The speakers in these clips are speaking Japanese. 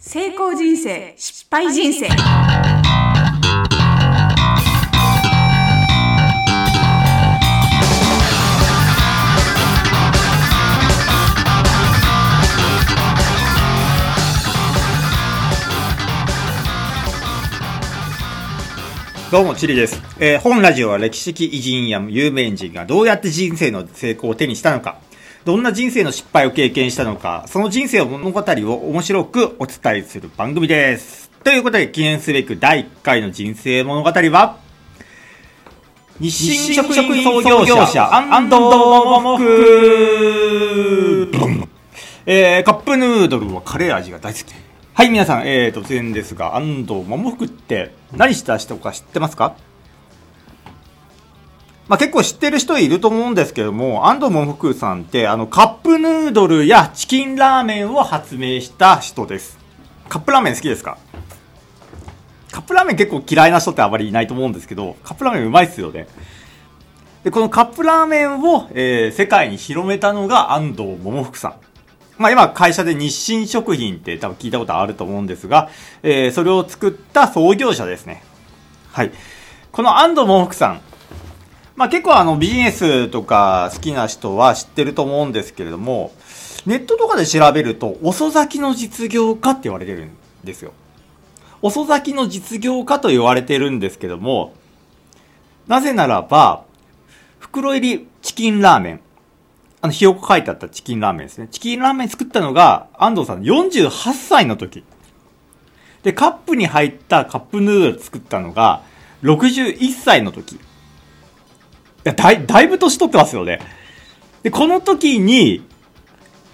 成功人生失敗人生どうも、チリです。えー本ラジオは歴史的偉人や有名人がどうやって人生の成功を手にしたのか、どんな人生の失敗を経験したのか、その人生物語を面白くお伝えする番組です。ということで、記念すべく第1回の人生物語は、日清食品創業者、安藤桃福えー、カップヌードルはカレー味が大好き。はい、皆さん、えー、突然ですが、安藤桃福って何した人か知ってますか？まあ、結構知ってる人いると思うんですけども、安藤桃福さんって、あの、カップヌードルやチキンラーメンを発明した人です。カップラーメン好きですか？カップラーメン結構嫌いな人ってあまりいないと思うんですけど、カップラーメンうまいっすよね。で、このカップラーメンを、えー世界に広めたのが安藤桃福さん。まあ今会社で日清食品って多分聞いたことあると思うんですが、えーそれを作った創業者ですね。はい。この安藤桃福さん。まあ結構あのビジネスとか好きな人は知ってると思うんですけれども、ネットとかで調べると遅咲きの実業家って言われてるんですよ。遅咲きの実業家と言われてるんですけども、なぜならば、袋入りチキンラーメン。あの、ひよこ書いてあったチキンラーメンですね。チキンラーメン作ったのが、安藤さん48歳の時。で、カップに入ったカップヌードル作ったのが、61歳の時。や、だい、だいぶ年取ってますよね。で、この時に、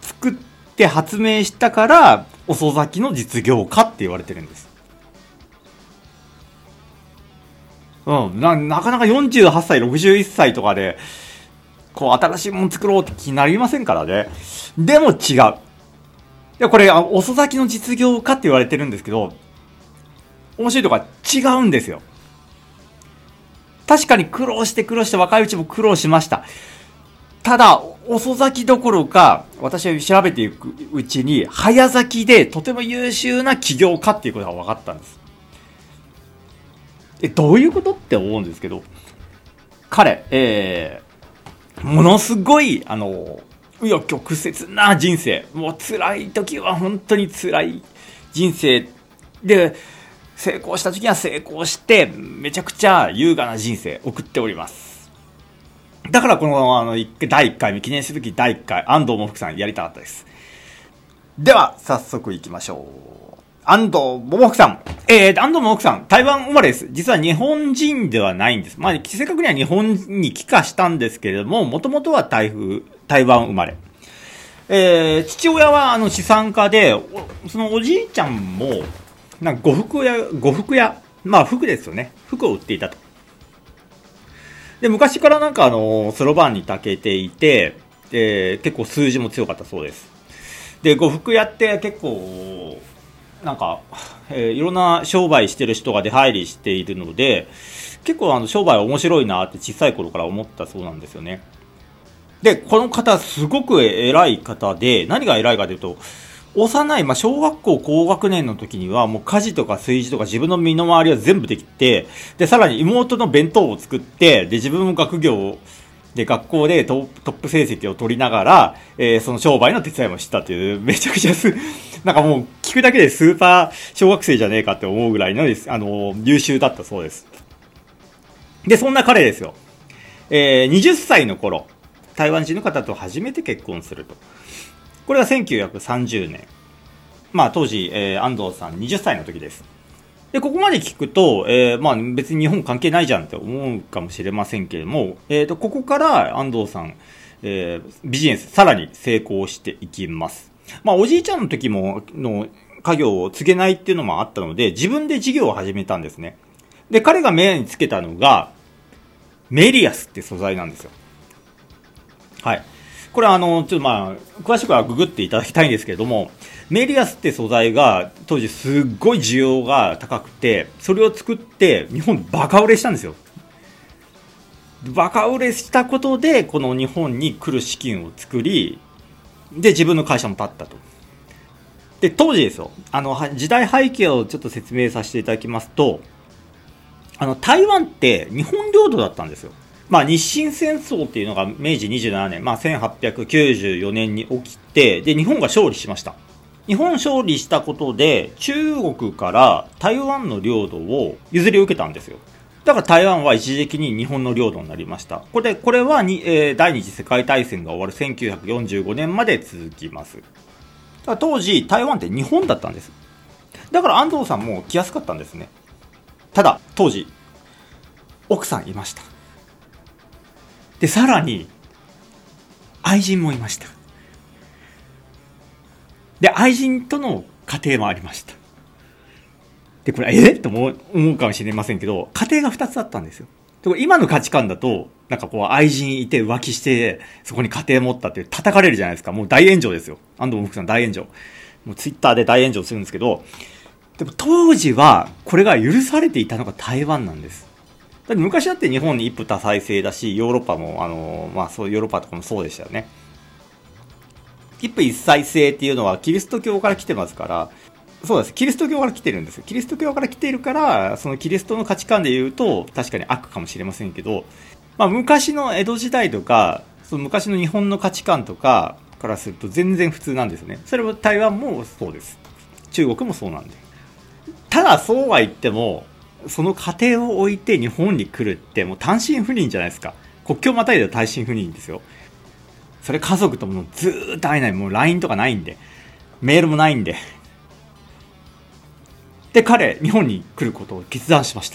作って発明したから、遅咲きの実業家って言われてるんです。うん、な、なかなか48歳、61歳とかで、こう、新しいもの作ろうって気になりませんからね。でも違う。いや、これ、遅咲きの実業家って言われてるんですけど、面白いとこは違うんですよ。確かに苦労して苦労して若いうちも苦労しました。ただ、遅咲きどころか、私は調べていくうちに、早咲きでとても優秀な起業家っていうことが分かったんです。え、どういうことって思うんですけど、彼、えー、ものすごい、あの、紆余曲折な人生。もう辛い時は本当に辛い人生で、成功した時には成功して、めちゃくちゃ優雅な人生送っております。だからこの、あの、第1回目、記念すべき第1回、安藤桃福さんやりたかったです。では、早速行きましょう。安藤桃福さん。えー、安藤桃福さん、台湾生まれです。実は日本人ではないんです。まあ、正確には日本に帰化したんですけれども、もともとは台風、台湾生まれ。えー、父親はあの資産家で、そのおじいちゃんも、なんか呉服屋、呉服屋、まあ服ですよね。服を売っていたと。で、昔からなんかあの、そろばんに長けていて、で、結構数字も強かったそうです。で、呉服屋って結構、なんか、えーいろんな商売してる人が出入りしているので、結構あの商売面白いなって小さい頃から思ったそうなんですよね。で、この方すごく偉い方で、何が偉いかというと、幼い、まあ、小学校高学年の時にはもう家事とか炊事とか自分の身の回りは全部できて、で、さらに妹の弁当を作って、で、自分も学業をで学校でトップトップ成績を取りながら、えーその商売の手伝いもしたという、めちゃくちゃす、なんかもう聞くだけでスーパー小学生じゃねえかって思うぐらいのです、あの、優秀だったそうです。で、そんな彼ですよ。えー20歳の頃、台湾人の方と初めて結婚すると。これが1930年。まあ当時、えー安藤さん20歳の時です。で、ここまで聞くと、えーまあ別に日本関係ないじゃんって思うかもしれませんけれども、えっ、と、ここから安藤さん、えービジネスさらに成功していきます。まあおじいちゃんの時も、の家業を継げないっていうのもあったので、自分で事業を始めたんですね。で、彼が目につけたのが、メリアスって素材なんですよ。はい。これあの、ちょっとまあ、詳しくはググっていただきたいんですけれども、メリアスって素材が当時すっごい需要が高くて、それを作って日本バカ売れしたんですよ。バカ売れしたことで、この日本に来る資金を作り、で、自分の会社も立ったと。で、当時ですよ、あの、時代背景をちょっと説明させていただきますと、あの、台湾って日本領土だったんですよ。まあ、日清戦争っていうのが明治27年、まあ、1894年に起きて、で、日本が勝利しました。日本勝利したことで、中国から台湾の領土を譲り受けたんですよ。だから台湾は一時的に日本の領土になりました。これ、これはに、えー、第二次世界大戦が終わる1945年まで続きます。当時、台湾って日本だったんです。だから安藤さんも来やすかったんですね。ただ、当時、奥さんいました。で、さらに、愛人もいました。で、愛人との家庭もありました。で、これ、え？っと思うかもしれませんけど、家庭が2つあったんですよ。で今の価値観だと、なんかこう、愛人いて浮気して、そこに家庭持ったって叩かれるじゃないですか。もう大炎上ですよ。安藤福さん大炎上。もうツイッターで大炎上するんですけど、でも当時は、これが許されていたのが台湾なんです。だって昔だって日本に一夫多妻制だし、ヨーロッパも、あの、まあそう、ヨーロッパとかもそうでしたよね。一夫一妻制っていうのはキリスト教から来てますから、そうです。キリスト教から来てるんですよ。キリスト教から来ているから、そのキリストの価値観で言うと、確かに悪かもしれませんけど、まあ昔の江戸時代とか、その昔の日本の価値観とかからすると全然普通なんですよね。それは台湾もそうです。中国もそうなんで。ただそうは言っても、その過程を置いて日本に来るってもう単身赴任じゃないですか。国境またいで単身赴任ですよ。それ家族ともずーっと会えない。もう LINE とかないんで。メールもないんで。で、彼、日本に来ることを決断しまし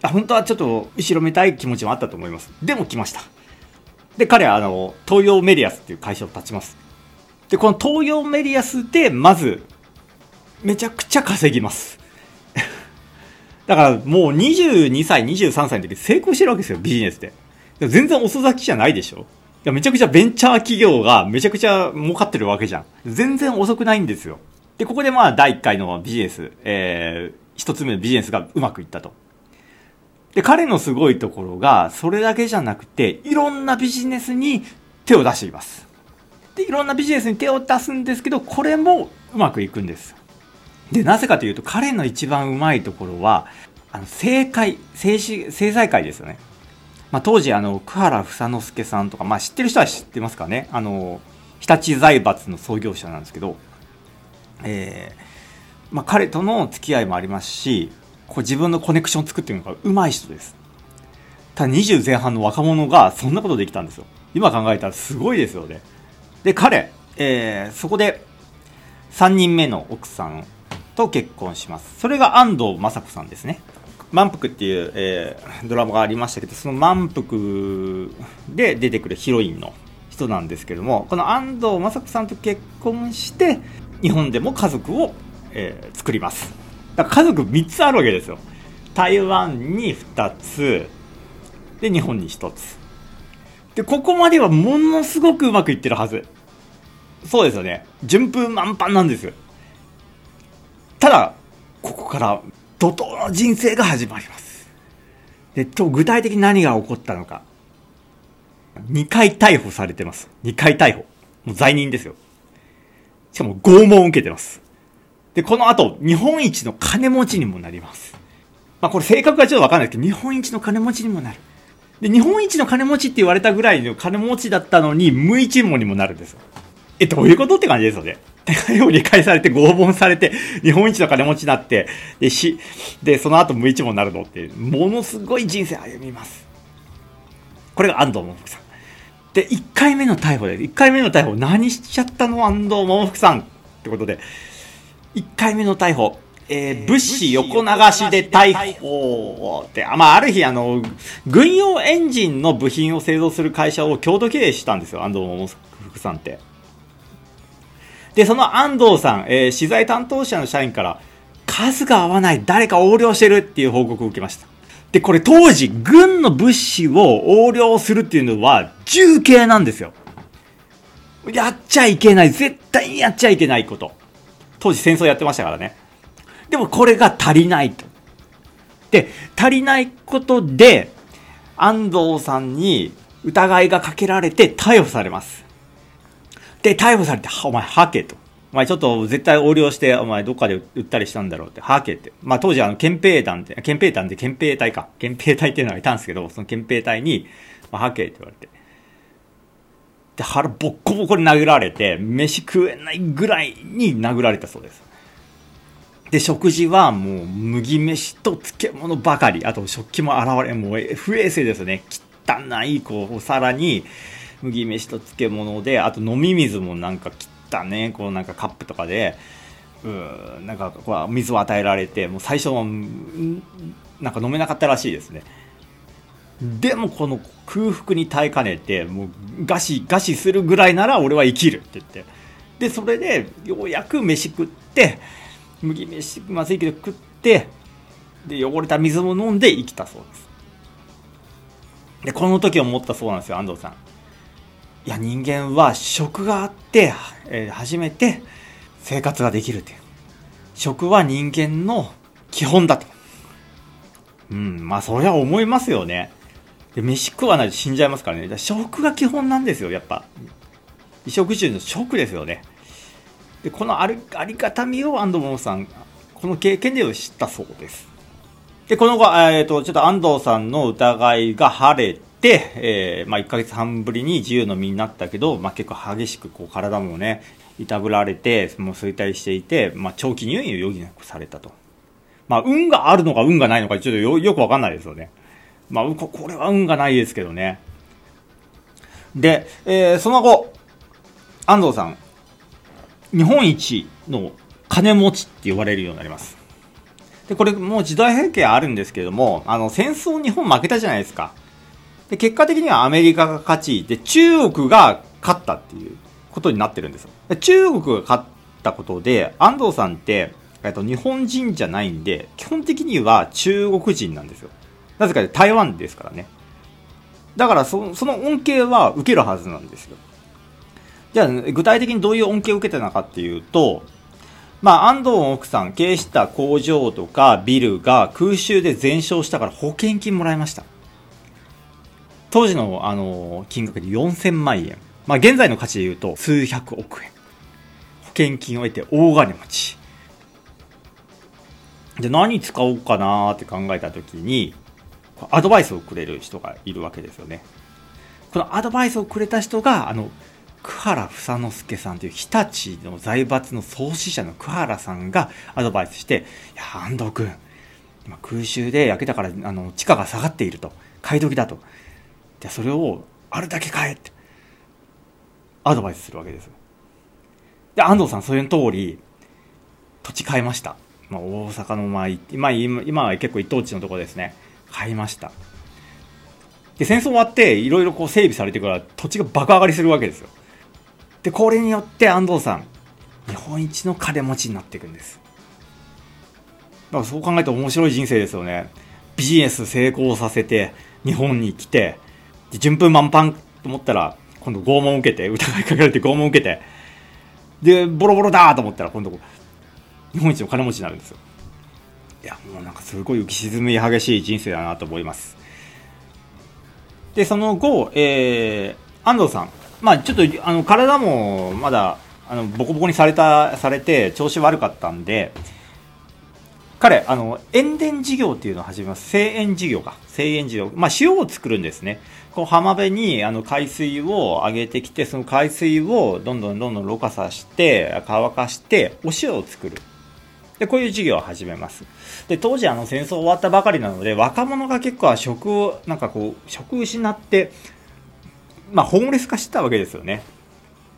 た。本当はちょっと後ろめたい気持ちもあったと思います。でも来ました。で、彼はあの、東洋メディアスっていう会社を立ちます。で、この東洋メディアスで、まず、めちゃくちゃ稼ぎます。だからもう22歳、23歳の時成功してるわけですよ、ビジネスで。全然遅咲きじゃないでしょいやめちゃくちゃベンチャー企業がめちゃくちゃ儲かってるわけじゃん。全然遅くないんですよ。で、ここでまあ、第1回のビジネス、えー、一つ目のビジネスがうまくいったと。で、彼のすごいところが、それだけじゃなくて、いろんなビジネスに手を出しています。で、いろんなビジネスに手を出すんですけど、これもうまくいくんです。で、なぜかというと、彼の一番うまいところは、あの、政界、政治、政財界ですよね。まあ、当時、あの、久原房之助さんとか、まあ、知ってる人は知ってますかね。あの、日立財閥の創業者なんですけど、えー、まあ、彼との付き合いもありますし、こう自分のコネクションを作っているのが上手い人です。ただ20前半の若者がそんなことできたんですよ。今考えたらすごいですよね。で、彼、えー、そこで3人目の奥さんと結婚します。それが安藤雅子さんですね。満腹っていう、えー、ドラマがありましたけど、その満腹で出てくるヒロインの人なんですけども、この安藤雅子さんと結婚して、日本でも家族を、えー、作ります。だから家族3つあるわけですよ。台湾に2つ、で、日本に1つ。で、ここまではものすごくうまくいってるはず。そうですよね。順風満帆なんですよ。ただ、ここから怒涛の人生が始まります。で、と、具体的に何が起こったのか。2回逮捕されてます。2回逮捕。もう罪人ですよ。しかも拷問を受けてます。で、この後、日本一の金持ちにもなります。まあこれ性格がちょっとわかんないですけど、日本一の金持ちにもなる。で、日本一の金持ちって言われたぐらいの金持ちだったのに、無一文にもなるんですよ。え、どういうことって感じですよね。手紙を理解されて、拷問されて、日本一の金持ちになって、で、し、で、その後無一文になるのって、ものすごい人生歩みます。これが安藤桃福さん。で、1回目の逮捕で、1回目の逮捕、何しちゃったの？安藤桃福さんってことで、1回目の逮捕、えー、物資横流しで逮捕って、まあ、ある日、あの、軍用エンジンの部品を製造する会社を共同経営したんですよ、安藤桃福さんって。で、その安藤さん、えー、資材担当者の社員から、数が合わない、誰か横領してるっていう報告を受けました。で、これ当時、軍の物資を横領するっていうのは、重刑なんですよ。やっちゃいけない。絶対にやっちゃいけないこと。当時戦争やってましたからね。でもこれが足りないと。で、足りないことで、安藤さんに疑いがかけられて逮捕されます。で、逮捕されて、お前、はけと。お前ちょっと絶対横領して、お前どっかで売ったりしたんだろうって、はけって。まあ当時あの、憲兵団って、憲兵団って憲兵隊か。憲兵隊っていうのがいたんですけど、その憲兵隊に、まあ、はけって言われて。で、腹ボッコボコに殴られて、飯食えないぐらいに殴られたそうです。で、食事はもう麦飯と漬物ばかり。あと食器も現れ、もう不衛生ですね。汚い、こう、お皿に麦飯と漬物で、あと飲み水もなんか汚ね、こうなんかカップとかで、うん、なんかこう水を与えられて、もう最初は、なんか飲めなかったらしいですね。でもこの空腹に耐えかねて、もう餓死、餓死するぐらいなら俺は生きるって言って。で、それでようやく飯食って、麦飯まずいけど食って、で、汚れた水も飲んで生きたそうです。で、この時思ったそうなんですよ、安藤さん。いや、人間は食があって、えー、初めて生活ができるっていう。食は人間の基本だと。うん、まあそりゃ思いますよね。で、飯食わないと死んじゃいますからね。食が基本なんですよ、やっぱ。衣食住の食ですよね。で、このありあり方みを安藤桃さん、この経験で知ったそうです。で、この後、えっ、ー、と、ちょっと安藤さんの疑いが晴れ、えー、まあ1ヶ月半ぶりに自由の身になったけど、まあ結構激しくこう体もね、いたぶられて、もう衰退していて、まあ長期入院を余儀なくされたと。まあ運があるのか運がないのかちょっとよよくわかんないですよね。まあ、これは運がないですけどね。で、えー、その後、安藤さん、日本一の金持ちって言われるようになります。で、これもう時代背景あるんですけども、あの、戦争日本負けたじゃないですか。で、結果的にはアメリカが勝ち、で、中国が勝ったっていうことになってるんですよ。で中国が勝ったことで、安藤さんって、えっと、日本人じゃないんで、基本的には中国人なんですよ。なぜか台湾ですからね。だからそその恩恵は受けるはずなんですよ。じゃあ、具体的にどういう恩恵を受けてたのかっていうと、まあ、安藤奥さん経営した工場とかビルが空襲で全焼したから保険金もらいました。当時の、あの、金額で4000万円。まあ、現在の価値で言うと数百億円。保険金を得て大金持ち。で、何使おうかなって考えたときに、アドバイスをくれる人がいるわけですよね。このアドバイスをくれた人が、あの、久原房之助さんという日立の財閥の創始者の久原さんがアドバイスして、いや、安藤君、今空襲で焼けたから、あの、地価が下がっていると。買い時だと。で、それをあるだけ買えって、アドバイスするわけです。で、安藤さん、それの通り、土地買いました。まあ、大阪の、まあ、今、今は結構一等地のところですね。買いました。で、戦争終わって、いろいろこう整備されてから土地が爆上がりするわけですよ。で、これによって安藤さん、日本一の金持ちになっていくんです。だからそう考えたら面白い人生ですよね。ビジネス成功させて、日本に来て、で順風満帆と思ったら、今度拷問受けて、疑いかけられて拷問受けて、で、ボロボロだと思ったら、今度、日本一の金持ちになるんですよ。いや、もうなんかすごい浮き沈み激しい人生だなと思います。で、その後、えー、安藤さん。まあちょっと、あの、体もまだ、あの、ボコボコにされた、されて、調子悪かったんで、彼、あの、塩田事業っていうのを始めます。製塩事業か。製塩事業。まあ、塩を作るんですね。こう、浜辺に、あの、海水を上げてきて、その海水をどんどんどんどんろ過さして、乾かして、お塩を作る。で、こういう事業を始めます。で、当時あの戦争終わったばかりなので、若者が結構職を、なんかこう、職失って、まあ、ホームレス化してたわけですよね。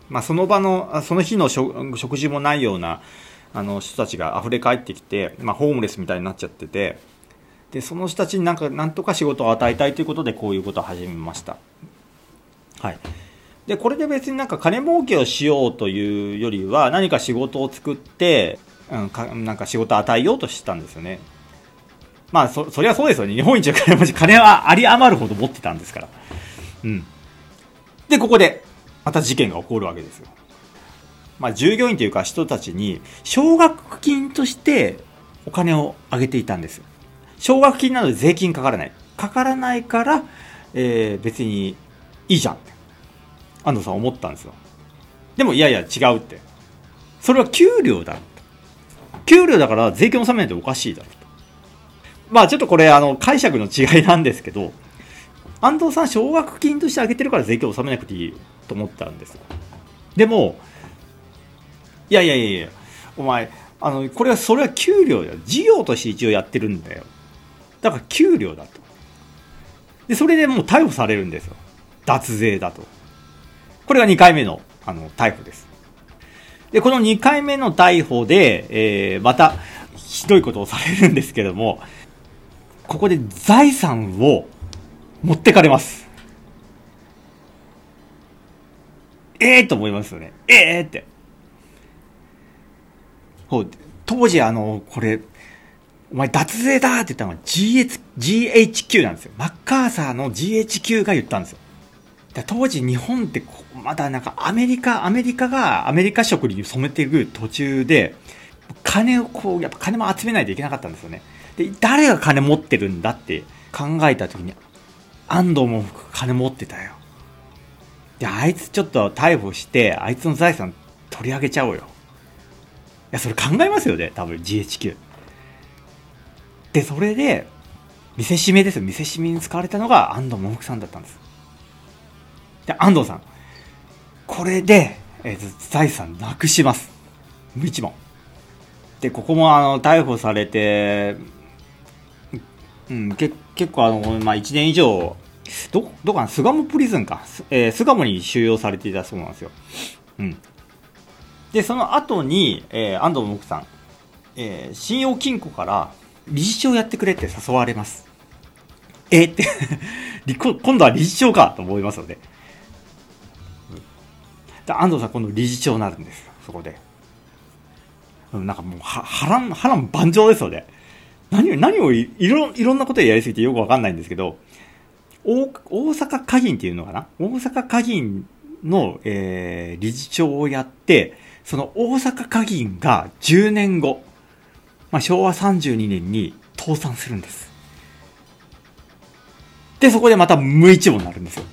まあ、その場の、その日の食事もないような、あの人たちが溢れ返ってきて、まあ、ホームレスみたいになっちゃってて、で、その人たちになんか、なんとか仕事を与えたいということで、こういうことを始めました。はい。で、これで別になんか金儲けをしようというよりは、何か仕事を作って、うん、かなんか仕事を与えようとしてたんですよね。まあ、そ、そりゃそうですよね。日本一の金持ち、金はあり余るほど持ってたんですから。うん。で、ここで、また事件が起こるわけですよ。まあ、従業員というか人たちに、奨学金としてお金をあげていたんです。奨学金なので税金かからない。かからないから、えー、別にいいじゃんって。安藤さん思ったんですよ。でも、いやいや、違うって。それは給料だ。給料だから税金を納めないとおかしいだろと。まあちょっとこれ、あの、解釈の違いなんですけど、安藤さん、奨学金としてあげてるから税金を納めなくていいと思ったんです。でも、いやいやいやいや、お前、あの、これは、それは給料だよ。事業として一応やってるんだよ。だから給料だと。で、それでもう逮捕されるんですよ。脱税だと。これが2回目の、あの、逮捕です。で、この2回目の逮捕で、えー、また、ひどいことをされるんですけども、ここで財産を持ってかれます。ええー、と思いますよね。ええー、って。当時あの、これ、お前脱税だって言ったのは GH GHQ なんですよ。マッカーサーの GHQ が言ったんですよ。当時日本ってまだなんかアメリカ、アメリカがアメリカ色に染めていく途中で、金をこう、やっぱ金も集めないといけなかったんですよね。で、誰が金持ってるんだって考えた時に、安藤も金持ってたよ。で、あいつちょっと逮捕して、あいつの財産取り上げちゃおうよ。いや、それ考えますよね、多分 GHQ。で、それで、見せしめですよ。見せしめに使われたのが安藤桃福さんだったんです。で、安藤さん。これで、えー、財産なくします。無一文。で、ここもあの、逮捕されて、うん、け結構あの、まあ、1年以上、ど、どこかな巣鴨プリズンか。えー、巣鴨に収容されていたそうなんですよ。うん。で、その後に、えー、安藤桃さん、えー、信用金庫から理事長やってくれって誘われます。えー、って 今度は理事長かと思いますので。で安藤さん今度理事長になるんです、そこで。なんかもう、は、波乱、波乱万丈ですよね。何を、何をいろ、いろんなことやりすぎてよくわかんないんですけど、大大阪花銀っていうのかな？大阪花銀の、えー、理事長をやって、その大阪花銀が10年後、まあ、昭和32年に倒産するんです。で、そこでまた無一文になるんですよ。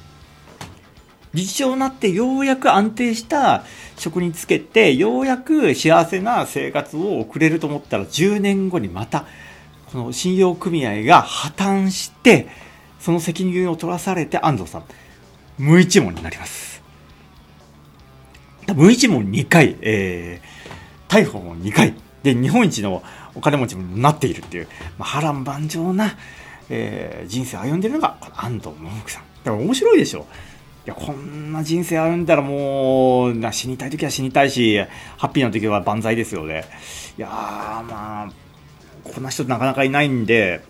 理事長になってようやく安定した職につけて、ようやく幸せな生活を送れると思ったら10年後にまた、この信用組合が破綻して、その責任を取らされて安藤さん、無一文になります。無一文2回、えー、逮捕も2回、で、日本一のお金持ちになっているっていう、まあ、波乱万丈な、えー、人生を歩んでるのが、この安藤桃福さん。だから面白いでしょ。いや、こんな人生歩んだらもう、死にたい時は死にたいし、ハッピーな時は万歳ですよね。いやー、まあ、こんな人なかなかいないんで、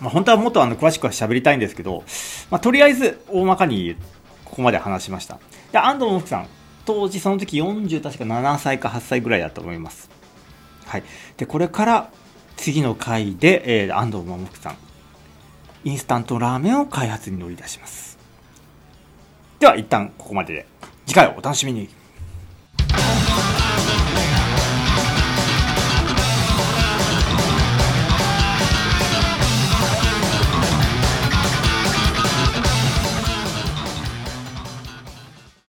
まあ、本当はもっとあの詳しくは喋りたいんですけど、まあ、とりあえず大まかにここまで話しました。で、安藤桃福さん、当時その時40確か7歳か8歳ぐらいだと思います。はい。で、これから次の回で、えー、安藤桃福さん、インスタントラーメンを開発に乗り出します。では、一旦ここまでで、次回をお楽しみに。